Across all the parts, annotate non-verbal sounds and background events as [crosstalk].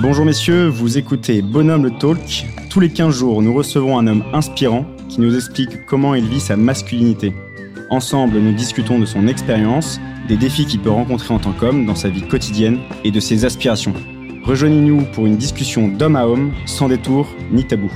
Bonjour messieurs, vous écoutez Bonhomme le Talk. Tous les 15 jours, nous recevons un homme inspirant qui nous explique comment il vit sa masculinité. Ensemble, nous discutons de son expérience, des défis qu'il peut rencontrer en tant qu'homme dans sa vie quotidienne et de ses aspirations. Rejoignez-nous pour une discussion d'homme à homme, sans détour ni tabou.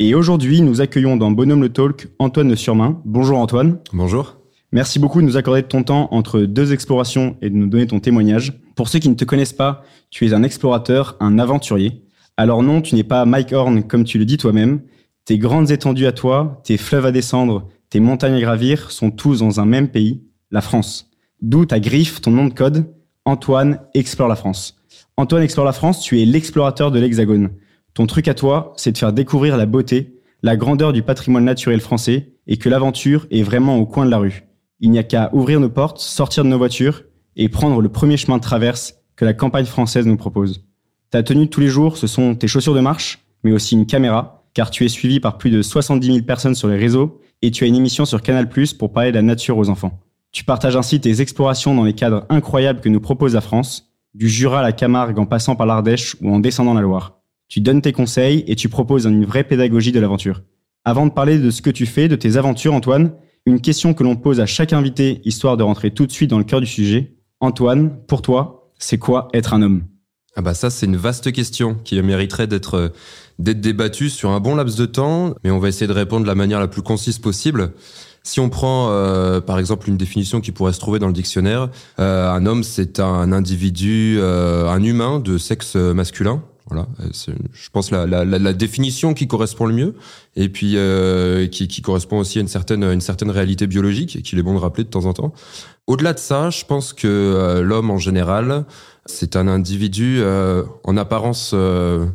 Et aujourd'hui, nous accueillons dans Bonhomme le Talk Antoine de Surmain. Bonjour Antoine. Bonjour. Merci beaucoup de nous accorder de ton temps entre deux explorations et de nous donner ton témoignage. Pour ceux qui ne te connaissent pas, tu es un explorateur, un aventurier. Alors non, tu n'es pas Mike Horn comme tu le dis toi-même. Tes grandes étendues à toi, tes fleuves à descendre, tes montagnes à gravir sont tous dans un même pays, la France. D'où ta griffe, ton nom de code, Antoine explore la France. Antoine explore la France, tu es l'explorateur de l'Hexagone. Ton truc à toi, c'est de faire découvrir la beauté, la grandeur du patrimoine naturel français et que l'aventure est vraiment au coin de la rue. Il n'y a qu'à ouvrir nos portes, sortir de nos voitures et prendre le premier chemin de traverse que la campagne française nous propose. Ta tenue de tous les jours, ce sont tes chaussures de marche, mais aussi une caméra, car tu es suivi par plus de 70 000 personnes sur les réseaux et tu as une émission sur Canal+, pour parler de la nature aux enfants. Tu partages ainsi tes explorations dans les cadres incroyables que nous propose la France, du Jura à la Camargue en passant par l'Ardèche ou en descendant la Loire. Tu donnes tes conseils et tu proposes une vraie pédagogie de l'aventure. Avant de parler de ce que tu fais, de tes aventures, Antoine, une question que l'on pose à chaque invité, histoire de rentrer tout de suite dans le cœur du sujet. Antoine, pour toi, c'est quoi être un homme? Ah bah ça, c'est une vaste question qui mériterait d'être d'être débattue sur un bon laps de temps, mais on va essayer de répondre de la manière la plus concise possible. Si on prend euh, par exemple une définition qui pourrait se trouver dans le dictionnaire, euh, un homme c'est un individu, euh, un humain de sexe masculin, voilà, je pense la, la, la, définition qui correspond le mieux et puis euh, qui, qui, correspond aussi à une certaine une certaine réalité biologique et qu'il est bon de rappeler de temps en temps. Au-delà de ça, je pense que euh, l'homme en général, c'est un individu euh, en apparence. Euh,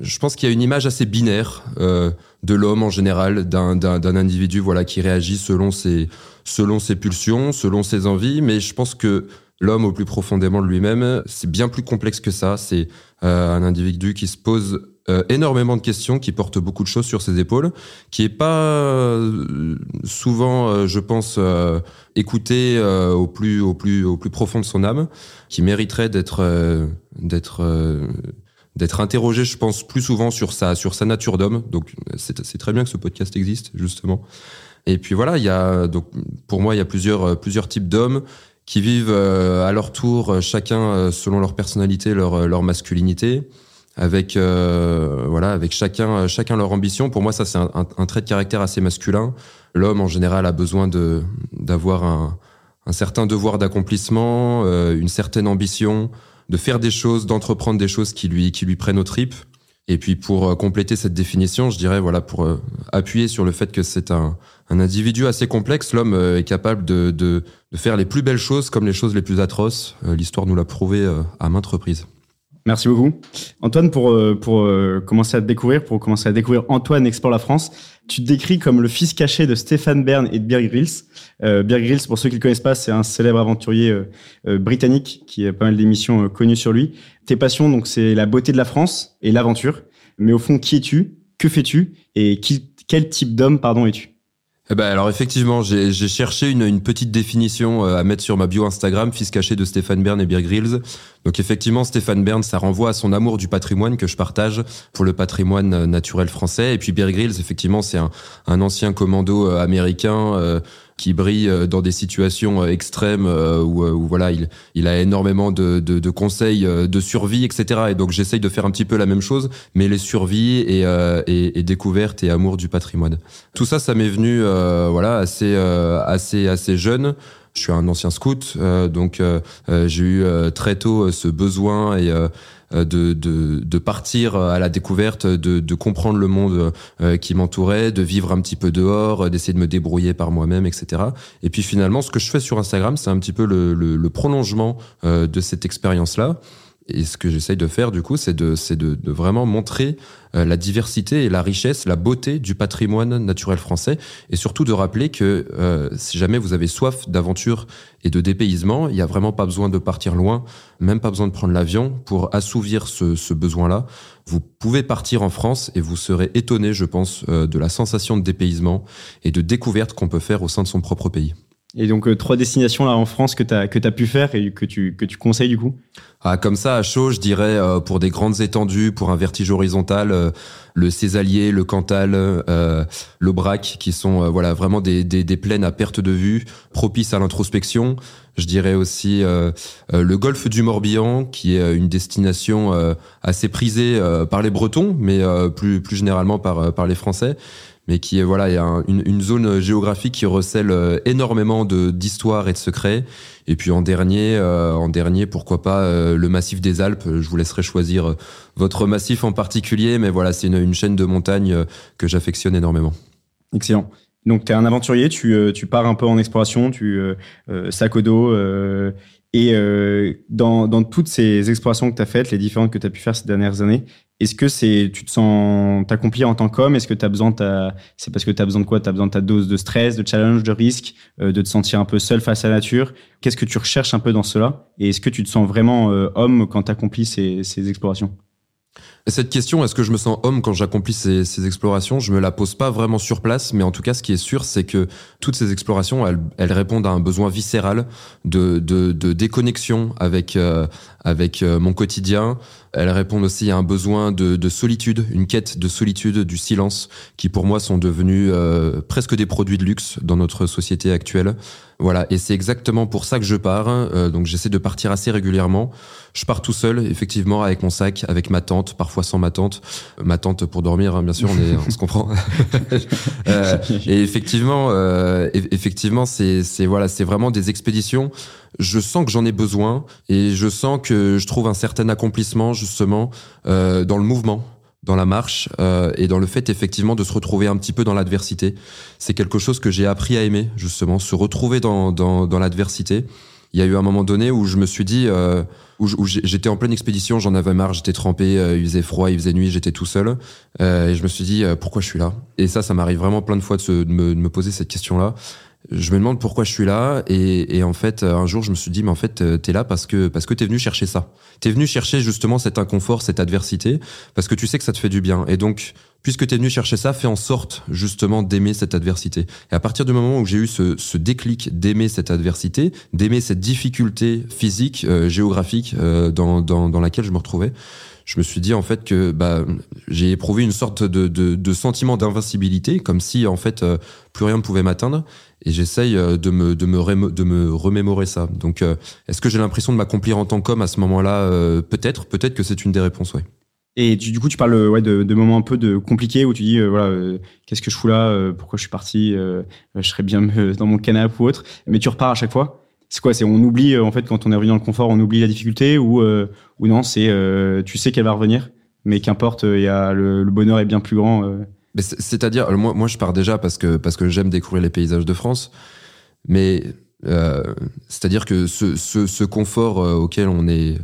je pense qu'il y a une image assez binaire de l'homme en général, d'un d'un individu voilà qui réagit selon ses selon ses pulsions, selon ses envies, mais je pense que l'homme au plus profondément de lui-même, c'est bien plus complexe que ça. C'est euh, un individu qui se pose euh, énormément de questions, qui porte beaucoup de choses sur ses épaules, qui est pas euh, souvent, je pense, écouté au plus au plus au plus profond de son âme, qui mériterait d'être d'être d'être interrogé, je pense, plus souvent sur sa sur sa nature d'homme. Donc c'est très bien que ce podcast existe justement. Et puis voilà, il y a donc pour moi il y a plusieurs plusieurs types d'hommes qui vivent euh, à leur tour, euh, chacun euh, selon leur personnalité, leur, leur masculinité, avec voilà, avec chacun chacun leur ambition. Pour moi, ça c'est un, trait de caractère assez masculin. L'homme en général a besoin de d'avoir un, un certain devoir d'accomplissement, une certaine ambition, de faire des choses, d'entreprendre des choses qui lui qui lui prennent aux tripes. Et puis pour compléter cette définition, je dirais voilà pour appuyer sur le fait que c'est un un individu assez complexe. L'homme euh, est capable de, de, de, faire les plus belles choses comme les choses les plus atroces. Euh, l'histoire nous l'a prouvé euh, à maintes reprises. Merci beaucoup. Antoine, pour, pour commencer à te découvrir, pour commencer à découvrir Antoine Explore la France, tu te décris comme le fils caché de Stéphane Bern et de Bear Grylls. Euh, Bear pour ceux qui ne le connaissent pas, c'est un célèbre aventurier britannique qui a pas mal d'émissions connues sur lui. Tes passions, donc, c'est la beauté de la France et l'aventure. Mais au fond, qui es-tu? Que fais-tu? Et quel type d'homme, pardon, es-tu? Eh ben alors effectivement, j'ai cherché une, une, petite définition euh, à mettre sur ma bio Instagram, fils caché de Stéphane Bern et Beer Grylls. Donc effectivement, Stéphane Bern, ça renvoie à son amour du patrimoine que je partage pour le patrimoine euh, naturel français. Et puis Beer Grylls, effectivement, c'est un, un, ancien commando euh, américain qui brille euh, dans des situations euh, extrêmes euh, où, où, voilà il, il a énormément de, de, de, conseils de survie etc et donc j'essaye de faire un petit peu la même chose mais les survies et, et, et découvertes et amour du patrimoine. Tout ça ça m'est venu voilà assez assez assez jeune. Je suis un ancien scout, donc j'ai eu très tôt ce besoin et euh, de, de, de, partir à la découverte, de, de comprendre le monde euh, qui m'entourait, de vivre un petit peu dehors, d'essayer de me débrouiller par moi-même, etc. Et puis finalement, ce que je fais sur Instagram, c'est un petit peu le, le, le prolongement euh, de cette expérience-là. Et ce que j'essaye de faire, du coup, c'est de, de, de, vraiment montrer euh, la diversité et la richesse, la beauté du patrimoine naturel français, et surtout de rappeler que euh, si jamais vous avez soif d'aventure et de dépaysement, il n'y a vraiment pas besoin de partir loin, même pas besoin de prendre l'avion pour assouvir ce, ce besoin-là. Vous pouvez partir en France et vous serez étonné, je pense, euh, de la sensation de dépaysement et de découverte qu'on peut faire au sein de son propre pays. Et donc, euh, trois destinations là en France que tu as, que as pu faire et que tu, que tu conseilles du coup? Ah, Comme ça, à chaud, je dirais, euh, pour des grandes étendues, pour un vertige horizontal, euh, le Césalier, le Cantal, euh, l'Aubrac, qui sont voilà vraiment des, des, des, plaines à perte de vue, propices à l'introspection. Je dirais aussi le golfe du Morbihan, qui est une destination assez prisée par les Bretons, mais plus, plus généralement par, par les Français mais qui est voilà, a une, une, zone géographique qui recèle euh, énormément d'histoire et de secrets. Et puis en dernier, euh, en dernier, pourquoi pas euh, le massif des Alpes. Je vous laisserai choisir votre massif en particulier, mais voilà, c'est une, chaîne de montagnes que j'affectionne énormément. Excellent. Donc tu es un aventurier, tu, tu pars un peu en exploration, tu sac au dos. et dans, dans toutes ces explorations que tu as faites, les différentes que tu as pu faire ces dernières années, est-ce que c'est, tu te sens t'accomplir en tant qu'homme? Est-ce que tu as besoin, c'est parce que tu as besoin de quoi? Tu as besoin de ta dose de stress, de challenge, de risque, euh, de te sentir un peu seul face à la nature? Qu'est-ce que tu recherches un peu dans cela? Et est-ce que tu te sens vraiment euh, homme quand tu accomplis ces, ces explorations? Cette question, est-ce que je me sens homme quand j'accomplis ces, ces, explorations? Je me la pose pas vraiment sur place, mais en tout cas, ce qui est sûr, c'est que toutes ces explorations, elles, elles, répondent à un besoin viscéral de, de, de déconnexion avec euh, avec mon quotidien. Elles répondent aussi à un besoin de, de, solitude, une quête de solitude, du silence, qui pour moi sont devenus euh, presque des produits de luxe dans notre société actuelle. Voilà, et c'est exactement pour ça que je pars. Euh, donc j'essaie de partir assez régulièrement. Je pars tout seul, effectivement, avec mon sac, avec ma tante, parfois sans ma tante. Ma tante pour dormir, hein, bien sûr, on, est, on se comprend. [laughs] euh, et effectivement, euh, effectivement, c'est voilà, c'est vraiment des expéditions. Je sens que j'en ai besoin et je sens que je trouve un certain accomplissement justement euh, dans le mouvement dans la marche euh, et dans le fait effectivement de se retrouver un petit peu dans l'adversité. C'est quelque chose que j'ai appris à aimer justement, se retrouver dans, dans, dans l'adversité. Il y a eu un moment donné où je me suis dit, euh, où, j'étais en pleine expédition, j'en avais marre, j'étais trempé, euh, il faisait froid, il faisait nuit, j'étais tout seul. Euh, et je me suis dit, euh, pourquoi je suis là? Et ça, ça m'arrive vraiment plein de fois de, se, de, me, de me poser cette question-là je me demande pourquoi je suis là et, en fait un jour je me suis dit mais en fait euh, t'es là parce que parce que t'es venu chercher ça. T'es venu chercher justement cet inconfort cette adversité parce que tu sais que ça te fait du bien. Et donc puisque t'es venu chercher ça fais en sorte justement d'aimer cette adversité et à partir du moment où j'ai eu ce, ce déclic d'aimer cette adversité d'aimer cette difficulté physique euh, géographique euh, dans, dans, dans laquelle je me retrouvais je me suis dit en fait que bah, j'ai éprouvé une sorte de, de, de sentiment d'invincibilité, comme si en fait euh, plus rien ne pouvait m'atteindre. Et j'essaye euh, de me, de, me de me remémorer ça. Donc, euh, est-ce que j'ai l'impression de m'accomplir en tant qu'homme à ce moment-là? Peut-être, peut-être que c'est une des réponses, ouais. Et du coup, tu parles de, moments un peu de compliqués où tu dis, voilà, qu'est-ce que je fous là Pourquoi je suis parti Je serais bien dans mon canapé ou autre. Mais tu repars à chaque fois c'est quoi C'est on oublie euh, en fait quand on est revenu dans le confort, on oublie la difficulté ou euh, ou non C'est euh, tu sais qu'elle va revenir, mais qu'importe, il le, bonheur est bien plus grand. C'est-à-dire, moi, moi, je pars déjà parce que parce que j'aime découvrir les paysages de France, mais c'est-à-dire que ce, ce confort auquel on est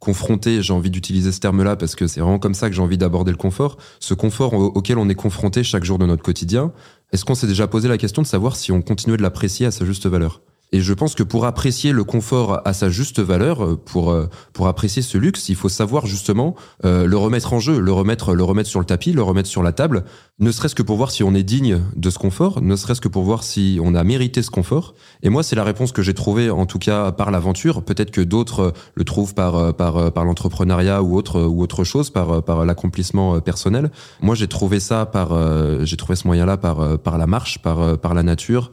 confronté, j'ai envie d'utiliser ce terme-là parce que c'est vraiment comme ça que j'ai envie d'aborder le confort, ce confort auquel on est confronté chaque jour de notre quotidien, est-ce qu'on s'est déjà posé la question de savoir si on continuait de l'apprécier à sa juste valeur? Et je pense que pour apprécier le confort à sa juste valeur, euh, pour euh, pour apprécier ce luxe, il faut savoir justement euh, le remettre en jeu, le remettre le remettre sur le tapis, le remettre sur la table, ne serait-ce que pour voir si on est digne de ce confort, ne serait-ce que pour voir si on a mérité ce confort. Et moi, c'est la réponse que j'ai trouvée en tout cas par l'aventure. Peut-être que d'autres le trouvent par par par l'entrepreneuriat ou autre ou autre chose, par par l'accomplissement personnel. Moi, j'ai trouvé ça par j'ai trouvé ce moyen-là par par la marche, par par la nature,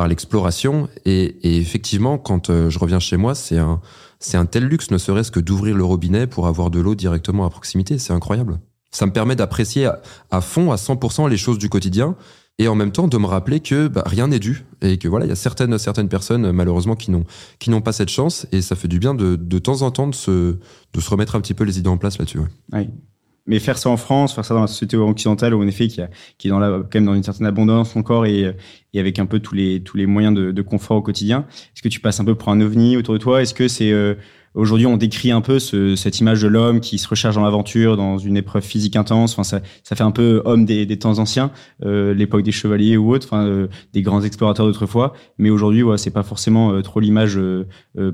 par l'exploration. Et, effectivement, quand euh, je reviens chez moi, c'est un, un tel luxe, ne serait-ce que d'ouvrir le robinet pour avoir de l'eau directement à proximité. C'est incroyable. Ça me permet d'apprécier à, fond, à 100% les choses du quotidien et en même temps de me rappeler que bah, rien n'est dû et que voilà, il y a certaines, certaines personnes malheureusement qui n'ont, qui n'ont pas cette chance et ça fait du bien de, de temps en temps de se, de se remettre un petit peu les idées en place là-dessus. Ouais mais faire ça en France, faire ça dans la société occidentale, où en effet, qui, est dans la, quand même dans une certaine abondance encore et, et avec un peu tous les tous les moyens de, de confort au quotidien, est-ce que tu passes un peu pour un ovni autour de toi? Est-ce que c'est euh, Aujourd'hui, on décrit un peu ce, cette image de l'homme qui se recharge dans l'aventure, dans une épreuve physique intense. Enfin, ça, ça fait un peu homme des, des temps anciens, euh, l'époque des chevaliers ou autres, enfin, euh, des grands explorateurs d'autrefois. Mais aujourd'hui, voilà, c'est pas forcément euh, trop l'image euh,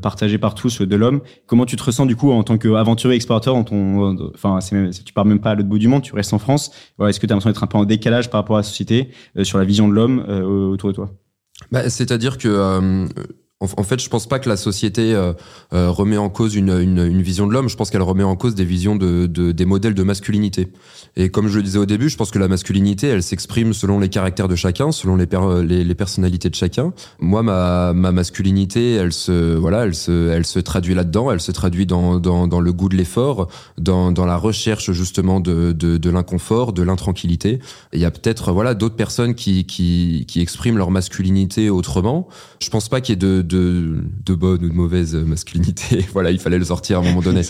partagée par tous de l'homme. Comment tu te ressens du coup en tant qu'aventurier explorateur dans ton, enfin, tu pars même pas à l'autre bout du monde, tu restes en France. Voilà, Est-ce que tu as l'impression d'être un peu en décalage par rapport à la société sur la vision de l'homme autour de toi? Bah, C'est-à-dire que en, fait, je pense pas que la société euh, euh, remet en cause une, une, une vision de l'homme. Je pense qu'elle remet en cause des visions de, de, des modèles de masculinité. Et comme je le disais au début, je pense que la masculinité, elle s'exprime selon les caractères de chacun, selon les, les, les, personnalités de chacun. Moi, ma, ma masculinité, elle se, voilà, elle se, elle se traduit là-dedans. Elle se traduit dans, dans, dans le goût de l'effort, dans, dans la recherche justement de, de, de l'inconfort, de l'intranquillité. Il y a peut-être voilà d'autres personnes qui, qui, qui expriment leur masculinité autrement. Je pense pas qu'il y ait de de, de bonne ou de mauvaise masculinité. [laughs] voilà, il fallait le sortir à un moment donné.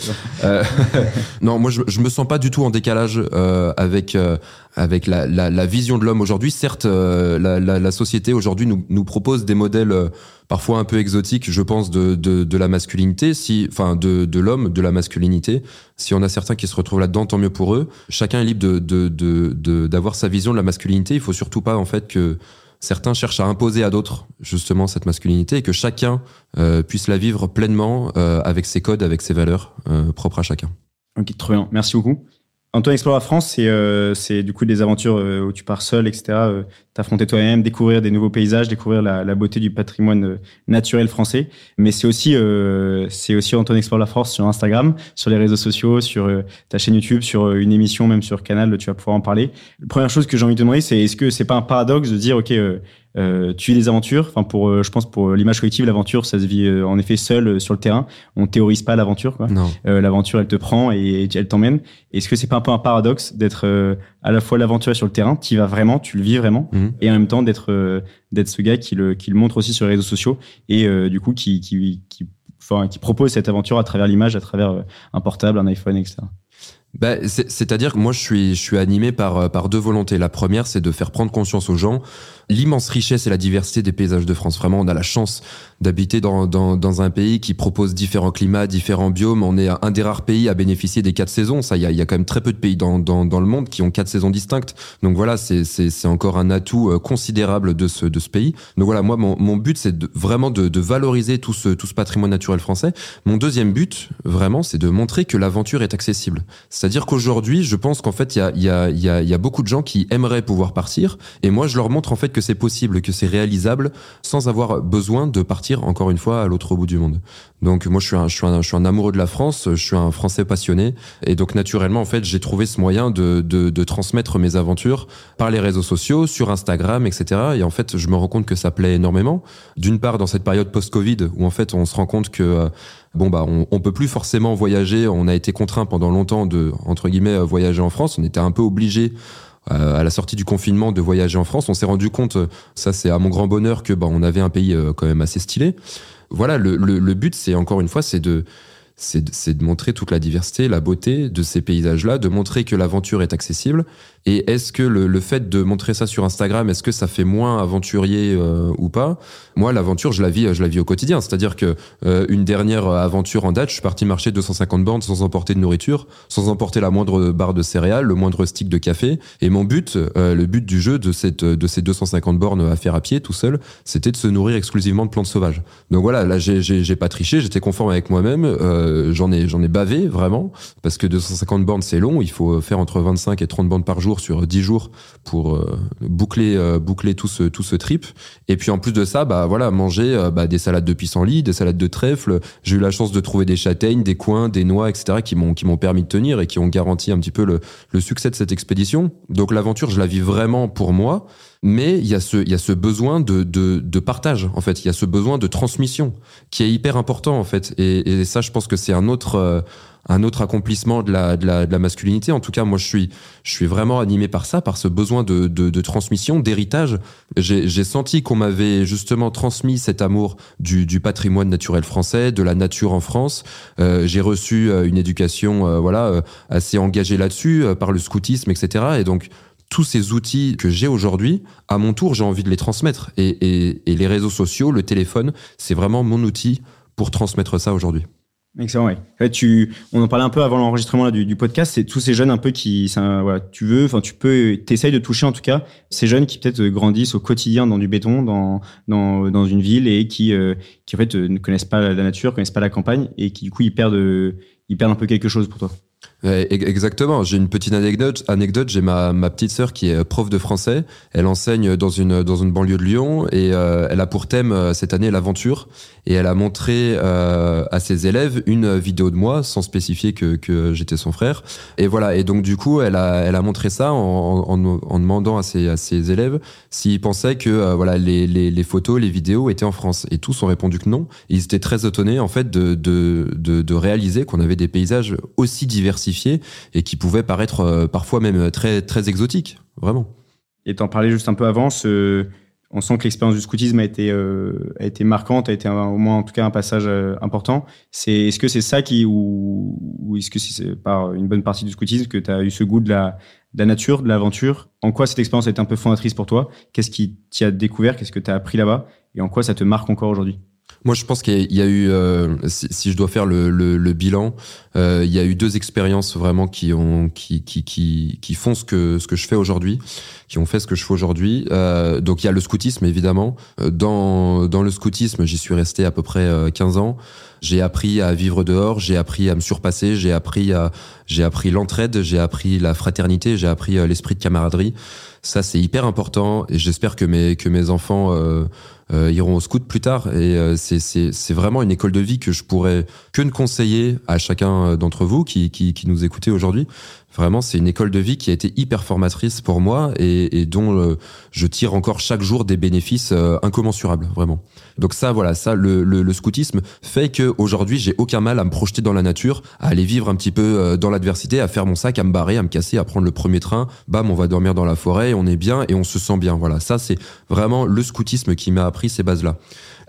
Euh, [laughs] non, moi, je, je me sens pas du tout en décalage euh, avec euh, avec la, la, la, vision de l'homme aujourd'hui. Certes, la, société aujourd'hui nous, nous propose des modèles parfois un peu exotiques, je pense, de, de, de la masculinité, si, enfin, de, de l'homme, de la masculinité. Si on a certains qui se retrouvent là-dedans, tant mieux pour eux. Chacun est libre de d'avoir de, de, sa vision de la masculinité. Il faut surtout pas en fait que certains cherchent à imposer à d'autres justement cette masculinité et que chacun euh, puisse la vivre pleinement euh, avec ses codes, avec ses valeurs euh, propres à chacun. Ok, trop bien. Merci beaucoup. Antoine Explore la France, c'est euh, du coup des aventures euh, où tu pars seul, etc. Euh, T'affronter toi-même, découvrir des nouveaux paysages, découvrir la, la beauté du patrimoine euh, naturel français. Mais c'est aussi euh, c'est aussi Antoine Explore la France sur Instagram, sur les réseaux sociaux, sur ta chaîne YouTube, sur une émission, même sur Canal, tu vas pouvoir en parler. La première chose que j'ai envie de te demander, c'est est-ce que c'est pas un paradoxe de dire ok euh, tu vis des aventures. Enfin, pour, euh, je pense pour l'image collective, l'aventure, ça se vit euh, en effet seul euh, sur le terrain. On théorise pas l'aventure. Quoi. l'aventure, elle te prend et, elle t'emmène. Est-ce que c'est pas un peu un paradoxe d'être à la fois l'aventure sur le terrain, tu vas vraiment, tu le vis vraiment, mhm. et en même temps d'être d'être ce gars qui le qui le montre aussi sur les réseaux sociaux et du coup qui qui qui, enfin, qui propose cette aventure à travers l'image, à travers un portable, un iPhone, etc. Bah, C'est-à-dire que moi, je suis, je suis animé par, par deux volontés. La première, c'est de faire prendre conscience aux gens l'immense richesse et la diversité des paysages de France. Vraiment, on a la chance d'habiter dans, dans, dans, un pays qui propose différents climats, différents biomes. On est un des rares pays à bénéficier des quatre saisons. Ça, il y a, y a, quand même très peu de pays dans, dans, dans, le monde qui ont quatre saisons distinctes. Donc voilà, c'est encore un atout euh, considérable de ce, de ce pays. Donc voilà, moi, mon, mon but, c'est vraiment de, de, valoriser tout ce, tout ce patrimoine naturel français. Mon deuxième but, vraiment, c'est de montrer que l'aventure est accessible. C'est-à-dire qu'aujourd'hui, je pense qu'en fait, il y a, y, a, y, y a beaucoup de gens qui aimeraient pouvoir partir. Et moi, je leur montre en fait que c'est possible, que c'est réalisable sans avoir besoin de partir encore une fois à l'autre bout du monde. Donc moi je suis un, amoureux de la France, je suis un Français passionné et donc naturellement en fait j'ai trouvé ce moyen de, transmettre mes aventures par les réseaux sociaux, sur Instagram, etc. Et en fait je me rends compte que ça plaît énormément. D'une part dans cette période post-Covid où en fait on se rend compte que euh, bon bah on, on peut plus forcément voyager, on a été contraint pendant longtemps de entre guillemets voyager en France, on était un peu obligé à la sortie du confinement de voyager en France. On s'est rendu compte, ça c'est à mon grand bonheur, que bah, on avait un pays euh, quand même assez stylé. Voilà, le, le, le but, c'est encore une fois, c'est de c'est de montrer toute la diversité, la beauté de ces paysages-là, de montrer que l'aventure est accessible. Et est-ce que le, le, fait de montrer ça sur Instagram, est-ce que ça fait moins aventurier euh, ou pas? Moi, l'aventure, je la vis, je la vis au quotidien. C'est-à-dire que euh, une dernière aventure en date, je suis parti marcher 250 bornes sans emporter de nourriture, sans emporter la moindre barre de céréales, le moindre stick de café. Et mon but, euh, le but du jeu de cette de ces 250 bornes à faire à pied tout seul, c'était de se nourrir exclusivement de plantes sauvages. Donc voilà, là, j'ai pas triché, j'étais conforme avec moi-même. Euh, j'en ai, j'en ai bavé vraiment parce que 250 bornes c'est long. Il faut faire entre 25 et 30 bornes par jour sur 10 jours pour euh, boucler, euh, boucler tout ce, tout ce trip. Et puis en plus de ça, bah voilà, manger bah, des salades de pissenlit, des salades de trèfle. J'ai eu la chance de trouver des châtaignes, des coins, des noix, etc. qui m'ont, qui m'ont permis de tenir et qui ont garanti un petit peu le, le succès de cette expédition. Donc l'aventure, je la vis vraiment pour moi. Mais il y a ce, il y a ce besoin de, de, de, partage, en fait. Il y a ce besoin de transmission qui est hyper important, en fait. Et, et ça, je pense que c'est un autre, euh, un autre accomplissement de la, de la, de la masculinité. En tout cas, moi, je suis, je suis vraiment animé par ça, par ce besoin de, de, de transmission, d'héritage. J'ai senti qu'on m'avait justement transmis cet amour du, du, patrimoine naturel français, de la nature en France. Euh, J'ai reçu euh, une éducation, euh, voilà, assez engagée là-dessus par le scoutisme, etc. Et donc, tous ces outils que j'ai aujourd'hui, à mon tour, j'ai envie de les transmettre. Et, et, et, les réseaux sociaux, le téléphone, c'est vraiment mon outil pour transmettre ça aujourd'hui. Excellent, ouais. En fait, tu, on en parlait un peu avant l'enregistrement du, du, podcast. C'est tous ces jeunes un peu qui, ça, voilà, tu veux, enfin, tu peux, t'essayes de toucher en tout cas ces jeunes qui peut-être grandissent au quotidien dans du béton, dans dans, dans une ville et qui, euh, qui en fait ne connaissent pas la nature, connaissent pas la campagne et qui du coup ils perdent, ils perdent un peu quelque chose pour toi. Exactement. J'ai une petite anecdote. Anecdote. J'ai ma, petite sœur qui est prof de français. Elle enseigne dans une dans une banlieue de Lyon et euh, elle a pour thème euh, cette année l'aventure. Et elle a montré euh, à ses élèves une vidéo de moi sans spécifier que que j'étais son frère. Et voilà. Et donc du coup, elle a elle a montré ça en, demandant à ses à ses élèves s'ils pensaient que voilà les, les les photos, les vidéos étaient en France. Et tous ont répondu que non. ils étaient très étonnés en fait de de de, de réaliser qu'on avait des paysages aussi diversifiés et qui pouvaient paraître euh, parfois même très, très exotiques, vraiment. Et t'en parlais juste un peu avant, on sent que l'expérience du scoutisme a été, euh, a été marquante, a été au moins en tout cas un passage euh, important. C'est, est-ce que c'est ça qui, ou, ou est-ce que c'est par une bonne partie du scoutisme que tu as eu ce goût de la, de la nature, de l'aventure? En quoi cette expérience a été un peu fondatrice pour toi? Qu'est-ce qui t'y a découvert? Qu'est-ce que tu as appris là-bas? Et en quoi ça te marque encore aujourd'hui? Moi, je pense qu'il y a eu, euh, si, je dois faire le, bilan, euh, il y a eu deux expériences vraiment qui ont, qui, qui, qui, qui font ce que je fais aujourd'hui, qui ont fait ce que je fais aujourd'hui. Euh, donc, il y a le scoutisme évidemment. Euh, dans dans le scoutisme, j'y suis resté à peu près 15 euh, ans. J'ai appris à vivre dehors, j'ai appris à me surpasser, j'ai appris à, j'ai appris l'entraide, j'ai appris la fraternité, j'ai appris l'esprit de camaraderie. Ça, c'est hyper important et j'espère que mes que mes enfants euh, euh, iront au scout plus tard. Et euh, c'est c'est vraiment une école de vie que je pourrais que ne conseiller à chacun d'entre vous qui, qui, qui nous écoutez aujourd'hui. Vraiment, c'est une école de vie qui a été hyper formatrice pour moi et, et dont euh, je tire encore chaque jour des bénéfices euh, incommensurables, vraiment. Donc ça, voilà, ça, le, le, le scoutisme fait que aujourd'hui, j'ai aucun mal à me projeter dans la nature, à aller vivre un petit peu euh, dans l'adversité, à faire mon sac, à me barrer, à me casser, à prendre le premier train. Bam, on va dormir dans la forêt, on est bien et on se sent bien. Voilà, ça, c'est vraiment le scoutisme qui m'a appris ces bases-là.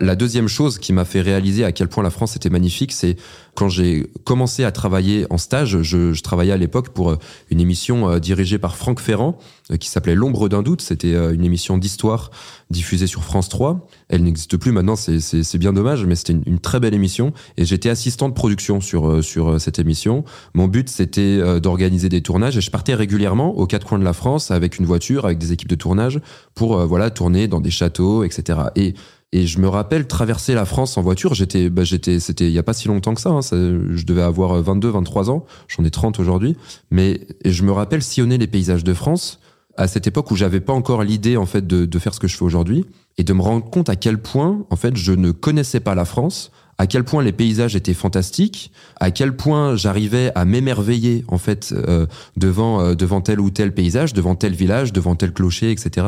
La deuxième chose qui m'a fait réaliser à quel point la France était magnifique, c'est quand j'ai commencé à travailler en stage. Je, je travaillais à l'époque pour euh, une émission euh, dirigée par Franck Ferrand euh, qui s'appelait L'ombre d'un doute. C'était une émission d'histoire diffusée sur France 3. Elle n'existe plus maintenant, c'est bien dommage, mais c'était une, très belle émission. Et j'étais assistant de production sur, sur cette émission. Mon but, c'était d'organiser des tournages et je partais régulièrement aux quatre coins de la France avec une voiture, avec des équipes de tournage pour voilà tourner dans des châteaux, etc. Et et je me rappelle traverser la France en voiture. J'étais, bah, j'étais, c'était il y a pas si longtemps que ça, hein, Je devais avoir 22, 23 ans. J'en ai 30 aujourd'hui. Mais je me rappelle sillonner les paysages de France à cette époque où j'avais pas encore l'idée en fait de, de faire ce que je fais aujourd'hui et de me rendre compte à quel point en fait je ne connaissais pas la France, à quel point les paysages étaient fantastiques, à quel point j'arrivais à m'émerveiller en fait euh, devant euh, devant tel ou tel paysage, devant tel village, devant tel clocher, etc.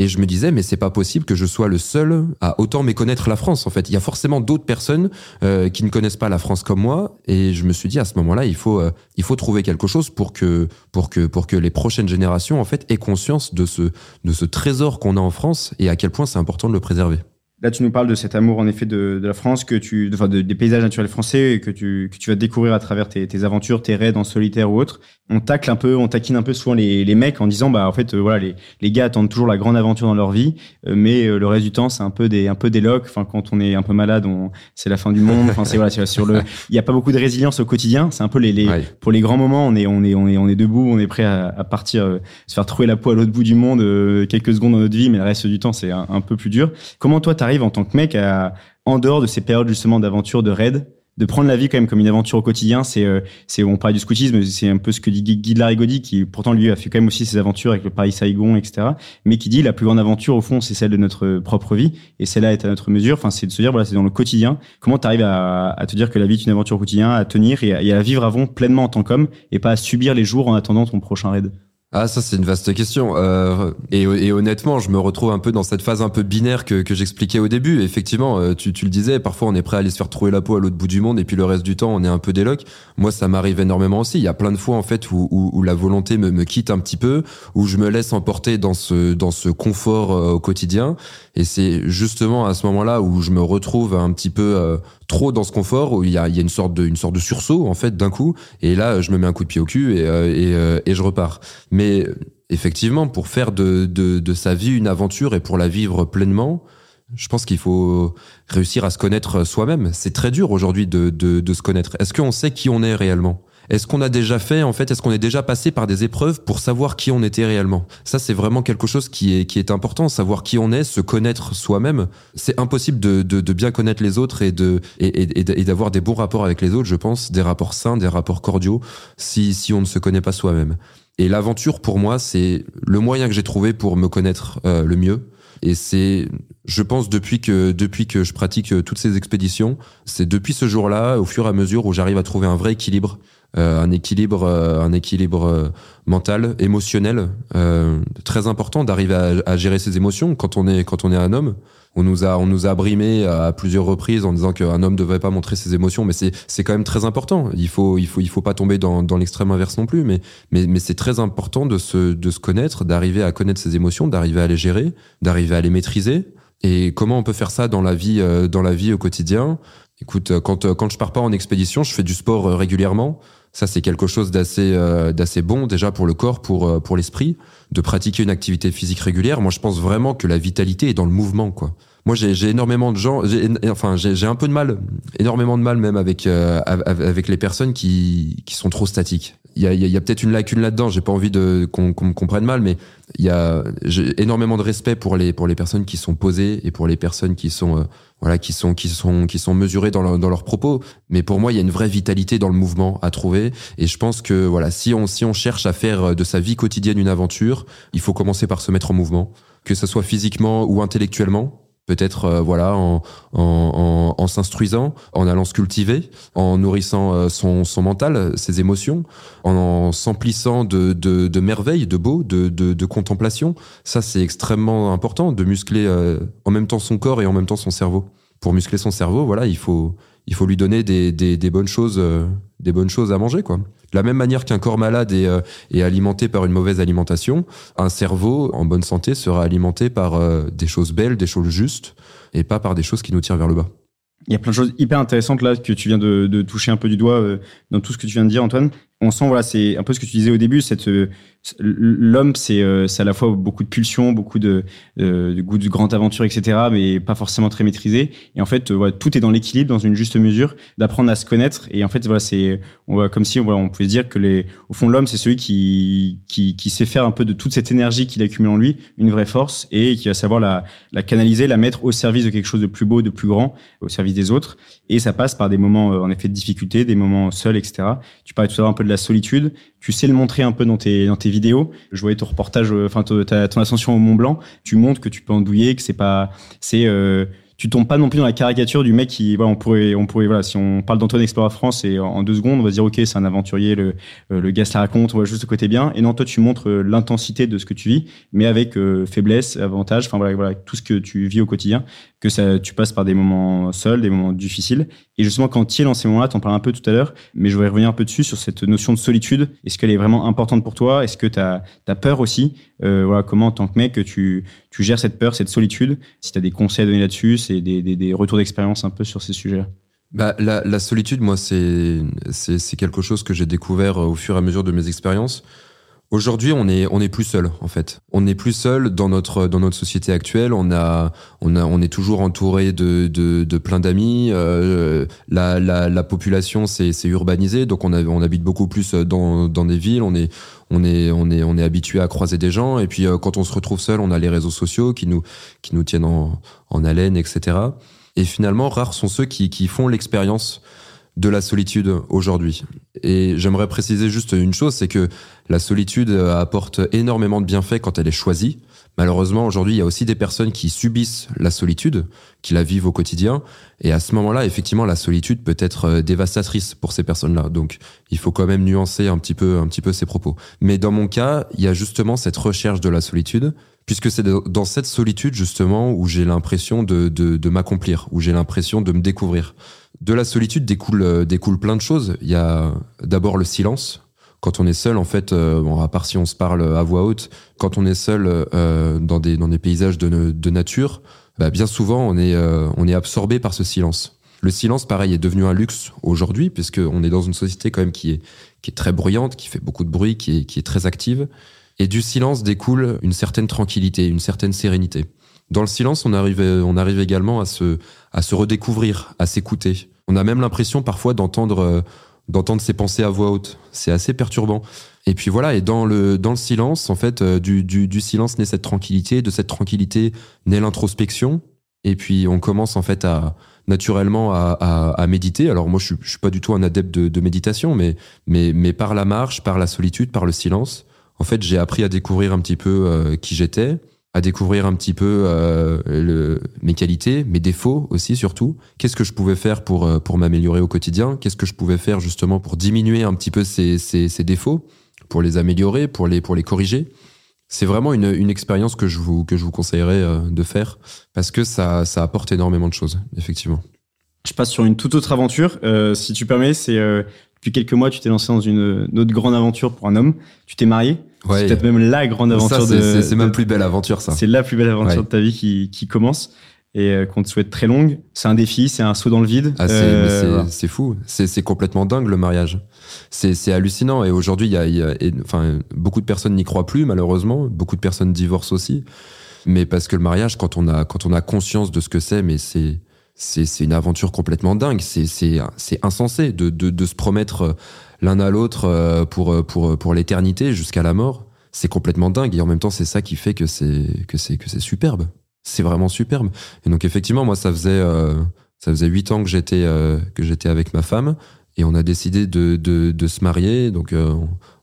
Et je me disais, mais c'est pas possible que je sois le seul à autant méconnaître la France. En fait, il y a forcément d'autres personnes euh, qui ne connaissent pas la France comme moi. Et je me suis dit à ce moment-là, il faut euh, il faut trouver quelque chose pour que pour que pour que les prochaines générations en fait aient conscience de ce de ce trésor qu'on a en France et à quel point c'est important de le préserver. Là, tu nous parles de cet amour, en effet, de, la France, que tu, enfin, de, des paysages naturels français, que tu, que tu vas découvrir à travers tes aventures, tes raids en solitaire ou autre. On tacle un peu, on taquine un peu souvent les, les mecs en disant, bah, en fait, euh, voilà, les, les gars attendent toujours la grande aventure dans leur vie, euh, mais euh, le reste du temps, c'est un peu des, un peu des locs. Enfin, quand on est un peu malade, on, c'est la fin du monde. Enfin, c'est voilà, c'est sur le, il y a pas beaucoup de résilience au quotidien. C'est un peu les, les pour les grands moments, on est, on est, on est, on est debout, on est prêt à, à partir, se faire trouver la peau à l'autre bout du monde quelques secondes dans notre vie, mais le reste du temps, c'est un, un peu plus dur. Comment toi, t'arrives en tant que mec à en dehors de ces périodes justement d'aventure, de raid, de prendre la vie quand même comme une aventure au quotidien. C'est, euh, c'est on parle du scoutisme, c'est un peu ce que dit Guy de Larigaudy, qui pourtant lui a fait quand même aussi ses aventures avec le Paris Saigon, etc. Mais qui dit la plus grande aventure au fond, c'est celle de notre propre vie, et celle-là est à notre mesure. Enfin, c'est de se dire voilà, c'est dans le quotidien. Comment tu arrives à, à, te dire que la vie est une aventure au quotidien, à tenir et à, vivre avant pleinement en tant qu'homme, et pas à subir les jours en attendant ton prochain raid? Ah ça c'est une vaste question. Euh, et, et, honnêtement je me retrouve un peu dans cette phase un peu binaire que, que j'expliquais au début. Effectivement euh, tu, tu, le disais parfois on est prêt à aller se faire trouver la peau à l'autre bout du monde et puis le reste du temps on est un peu déloc moi ça m'arrive énormément aussi. Il y a plein de fois en fait où, où, où la volonté me, me, quitte un petit peu où je me laisse emporter dans ce dans ce confort euh, au quotidien. Et c'est justement à ce moment-là où je me retrouve un petit peu euh, trop dans ce confort où il y a, y a une sorte de une sorte de sursaut en fait d'un coup. Et là je me mets un coup de pied au cul et euh, et, euh, et, je repars. Mais effectivement pour faire de, de, de sa vie une aventure et pour la vivre pleinement je pense qu'il faut réussir à se connaître soi-même. C'est très dur aujourd'hui de, de, de se connaître. Est-ce qu'on sait qui on est réellement? Est-ce qu'on a déjà fait, en fait, est-ce qu'on est déjà passé par des épreuves pour savoir qui on était réellement? Ça, c'est vraiment quelque chose qui est, qui est important, savoir qui on est, se connaître soi-même. C'est impossible de, de, de, bien connaître les autres et de et, et, d'avoir des bons rapports avec les autres, je pense, des rapports sains, des rapports cordiaux, si, si on ne se connaît pas soi-même. Et l'aventure, pour moi, c'est le moyen que j'ai trouvé pour me connaître euh, le mieux. Et c'est, je pense, depuis que depuis que je pratique euh, toutes ces expéditions, c'est depuis ce jour-là, au fur et à mesure, où j'arrive à trouver un vrai équilibre, un équilibre, un équilibre mental, émotionnel, très important d'arriver à, à, gérer ses émotions. Quand on est quand on est un homme on nous a on nous a brimé à plusieurs reprises en disant qu'un homme ne devait pas montrer ses émotions mais c'est c'est quand même très important. Il faut il faut il faut pas tomber dans, dans l'extrême inverse non plus mais mais mais c'est très important de se de se connaître d'arriver à connaître ses émotions d'arriver à les gérer d'arriver à les maîtriser. Et comment on peut faire ça dans la vie euh, dans la vie au quotidien? Écoute quand quand je pars pas en expédition je fais du sport euh, régulièrement ça, c'est quelque chose d'assez euh, d'assez bon déjà pour le corps, pour pour l'esprit, de pratiquer une activité physique régulière. Moi, je pense vraiment que la vitalité est dans le mouvement, quoi. Moi, j'ai énormément de gens, enfin, j'ai un peu de mal, énormément de mal même avec euh, avec les personnes qui qui sont trop statiques. Il y a, y a peut-être une lacune là-dedans. J'ai pas envie de qu'on me comprenne mal, mais il y a j'ai énormément de respect pour les pour les personnes qui sont posées et pour les personnes qui sont euh, voilà qui sont qui sont qui sont mesurées dans, dans leurs propos. Mais pour moi, il y a une vraie vitalité dans le mouvement à trouver. Et je pense que voilà, si on si on cherche à faire de sa vie quotidienne une aventure, il faut commencer par se mettre en mouvement, que ce soit physiquement ou intellectuellement peut-être euh, voilà en, s'instruisant, en allant se cultiver, en nourrissant euh, son, son mental, ses émotions, en, s'emplissant de, de, merveilles, de beau, de, de, contemplation. Ça, c'est extrêmement important de muscler euh, en même temps son corps et en même temps son cerveau. Pour muscler son cerveau, voilà, il faut il faut lui donner des, des bonnes choses, des bonnes choses à manger, quoi. De la même manière qu'un corps malade est, euh, est, alimenté par une mauvaise alimentation, un cerveau en bonne santé sera alimenté par euh, des choses belles, des choses justes, et pas par des choses qui nous tirent vers le bas. Il y a plein de choses hyper intéressantes là que tu viens de, de toucher un peu du doigt euh, dans tout ce que tu viens de dire, Antoine. On sent, voilà, c'est un peu ce que tu disais au début, cette l'homme, c'est euh, à la fois beaucoup de pulsions, beaucoup de, euh, de goût de grande aventure, etc., mais pas forcément très maîtrisé. Et en fait, euh, voilà, tout est dans l'équilibre, dans une juste mesure, d'apprendre à se connaître. Et en fait, voilà, c'est on va comme si voilà, on pouvait dire que les, au fond, l'homme, c'est celui qui, qui qui sait faire un peu de toute cette énergie qu'il accumule en lui une vraie force et qui va savoir la la canaliser, la mettre au service de quelque chose de plus beau, de plus grand, au service des autres. Et ça passe par des moments en effet de difficulté, des moments seuls, etc. Tu parlais tout à l'heure un peu de la solitude tu sais le montrer un peu dans tes dans tes vidéos. Je voyais ton reportage, euh, enfin ton, ascension au Mont Blanc. Tu montres que tu peux andouiller, que c'est pas, c'est euh, tu tombes pas non plus dans la caricature du mec qui, voilà, on pourrait, on pourrait, voilà, si on parle d'Antoine Explorer France et en deux secondes, on va se dire, ok, c'est un aventurier, le, euh, le gars se la raconte, on voit juste le côté bien. Et non, toi, tu montres l'intensité de ce que tu vis, mais avec faiblesse, avantage, enfin voilà, tout ce que tu vis au quotidien, que ça, tu passes par des moments seuls, des moments difficiles. Et justement, quand tu es dans ces moments-là, t'en parles un peu tout à l'heure, mais je voudrais revenir un peu dessus sur cette notion de solitude. Est-ce qu'elle est vraiment importante pour toi? Est-ce que tu as, peur aussi? Euh, Voilà, comment en tant que mec tu, tu gères cette peur, cette solitude? Si tu as des conseils à donner là-dessus, c'est des, des, retours d'expérience un peu sur ces sujets. Bah, la, la solitude, moi, c'est c'est quelque chose que j'ai découvert au fur et à mesure de mes expériences. Aujourd'hui, on est on est plus seul en fait. On est plus seul dans notre dans notre société actuelle. On a on a on est toujours entouré de de, de plein d'amis. Euh, la, la, la population c'est c'est urbanisé, donc on a, on habite beaucoup plus dans dans des villes. On est on est on est on est habitué à croiser des gens. Et puis euh, quand on se retrouve seul, on a les réseaux sociaux qui nous qui nous tiennent en en haleine, etc. Et finalement, rares sont ceux qui qui font l'expérience de la solitude aujourd'hui. Et j'aimerais préciser juste une chose, c'est que la solitude apporte énormément de bienfaits quand elle est choisie. Malheureusement, aujourd'hui, il y a aussi des personnes qui subissent la solitude, qui la vivent au quotidien. Et à ce moment-là, effectivement, la solitude peut être euh, dévastatrice pour ces personnes-là. Donc, il faut quand même nuancer un petit peu, un petit peu ces propos. Mais dans mon cas, il y a justement cette recherche de la solitude, puisque c'est dans cette solitude, justement, où j'ai l'impression de, de, de m'accomplir, où j'ai l'impression de me découvrir de la solitude découle, euh, découle plein de choses. Il y a d'abord le silence. Quand on est seul, en fait, euh, bon, à part si on se parle à voix haute, quand on est seul euh, dans, des, dans des paysages de, de nature, bah, bien souvent, on est, on est absorbé par ce silence. Le silence, pareil, est devenu un luxe aujourd'hui, puisqu'on est dans une société quand même qui est, qui est très bruyante, qui fait beaucoup de bruit, qui est, qui est très active. Et du silence découle une certaine tranquillité, une certaine sérénité. Dans le silence, on arrive, on arrive également à se, à se redécouvrir, à s'écouter. On a même l'impression parfois d'entendre, euh, d'entendre ses pensées à voix haute. C'est assez perturbant. Et puis voilà, et dans le, dans le silence, en fait, euh, du, du, du, silence naît cette tranquillité, de cette tranquillité naît l'introspection, et puis on commence en fait à naturellement à, à, à méditer. Alors moi, je je suis pas du tout un adepte de, de, méditation, mais, mais, mais par la marche, par la solitude, par le silence, en fait, j'ai appris à découvrir un petit peu euh, qui j'étais, à découvrir un petit peu euh, mes qualités, mes défauts aussi surtout. Qu'est-ce que je pouvais faire pour, euh, pour m'améliorer au quotidien? Qu'est-ce que je pouvais faire justement pour diminuer un petit peu ces, ces, défauts, pour les améliorer, pour les, pour les corriger? C'est vraiment une, une expérience que je vous, que je vous conseillerais euh, de faire parce que ça, ça apporte énormément de choses, effectivement. Je passe sur une toute autre aventure. Si tu permets, c'est depuis quelques mois, tu t'es lancé dans une, une, autre grande aventure pour un homme. Tu t'es marié. Ouais. C'est peut-être même la grande aventure. C'est ma plus belle aventure, ça. C'est la plus belle aventure ouais. de ta vie qui, qui commence et euh, qu'on te souhaite très longue. C'est un défi, c'est un saut dans le vide. Ah, c'est euh, voilà. fou, c'est complètement dingue le mariage. C'est hallucinant et aujourd'hui, il y a, y a et, enfin, beaucoup de personnes n'y croient plus malheureusement. Beaucoup de personnes divorcent aussi, mais parce que le mariage, quand on a quand on a conscience de ce que c'est, mais c'est c'est une aventure complètement dingue. C'est insensé de, de, de se promettre l'un à l'autre euh, pour pour pour l'éternité jusqu'à la mort. C'est complètement dingue et en même temps, c'est ça qui fait que c'est que c'est que c'est superbe c'est vraiment superbe. Et donc effectivement, moi, ça faisait euh, ça faisait huit ans que j'étais euh, que j'étais avec ma femme et on a décidé de de, de se marier. Donc euh,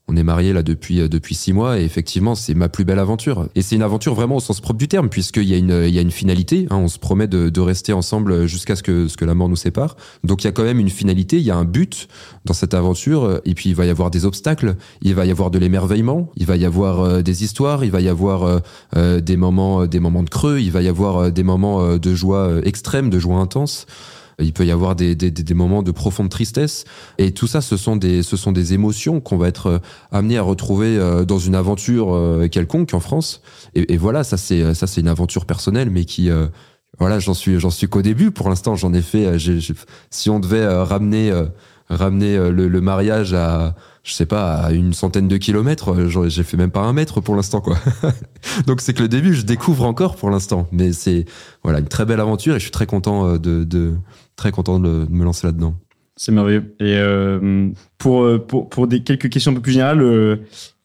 on est mariés là depuis euh, depuis six mois et effectivement c'est ma plus belle aventure. Et c'est une aventure vraiment au sens propre du terme puisqu'il y a une il y a une finalité hein, on se promet de, de rester ensemble jusqu'à ce que ce que la mort nous sépare. Donc il y a quand même une finalité il y a un but dans cette aventure et puis il va y avoir des obstacles il va y avoir de l'émerveillement il va y avoir euh, des histoires il va y avoir euh, euh des moments des moments de creux il va y avoir des moments de joie extrême de joie intense il peut y avoir des, des, des, moments de profonde tristesse. Et tout ça, ce sont des, ce sont des émotions qu'on va être euh, amené à retrouver euh, dans une aventure euh, quelconque en France. Et, et voilà, ça c'est, ça c'est une aventure personnelle, mais qui, voilà, j'en suis, j'en suis qu'au début. Pour l'instant, j'en ai fait. J'ai, si on devait ramener, ramener le, le mariage à, je sais pas, à une centaine de kilomètres. J'ai fait même pas un mètre pour l'instant, quoi. [laughs] Donc c'est que le début, je découvre encore pour l'instant, mais c'est voilà une très belle aventure et je suis très content de, de très content de, me lancer là-dedans. C'est merveilleux. Et euh, pour, pour, pour des, quelques questions un peu plus générales, euh,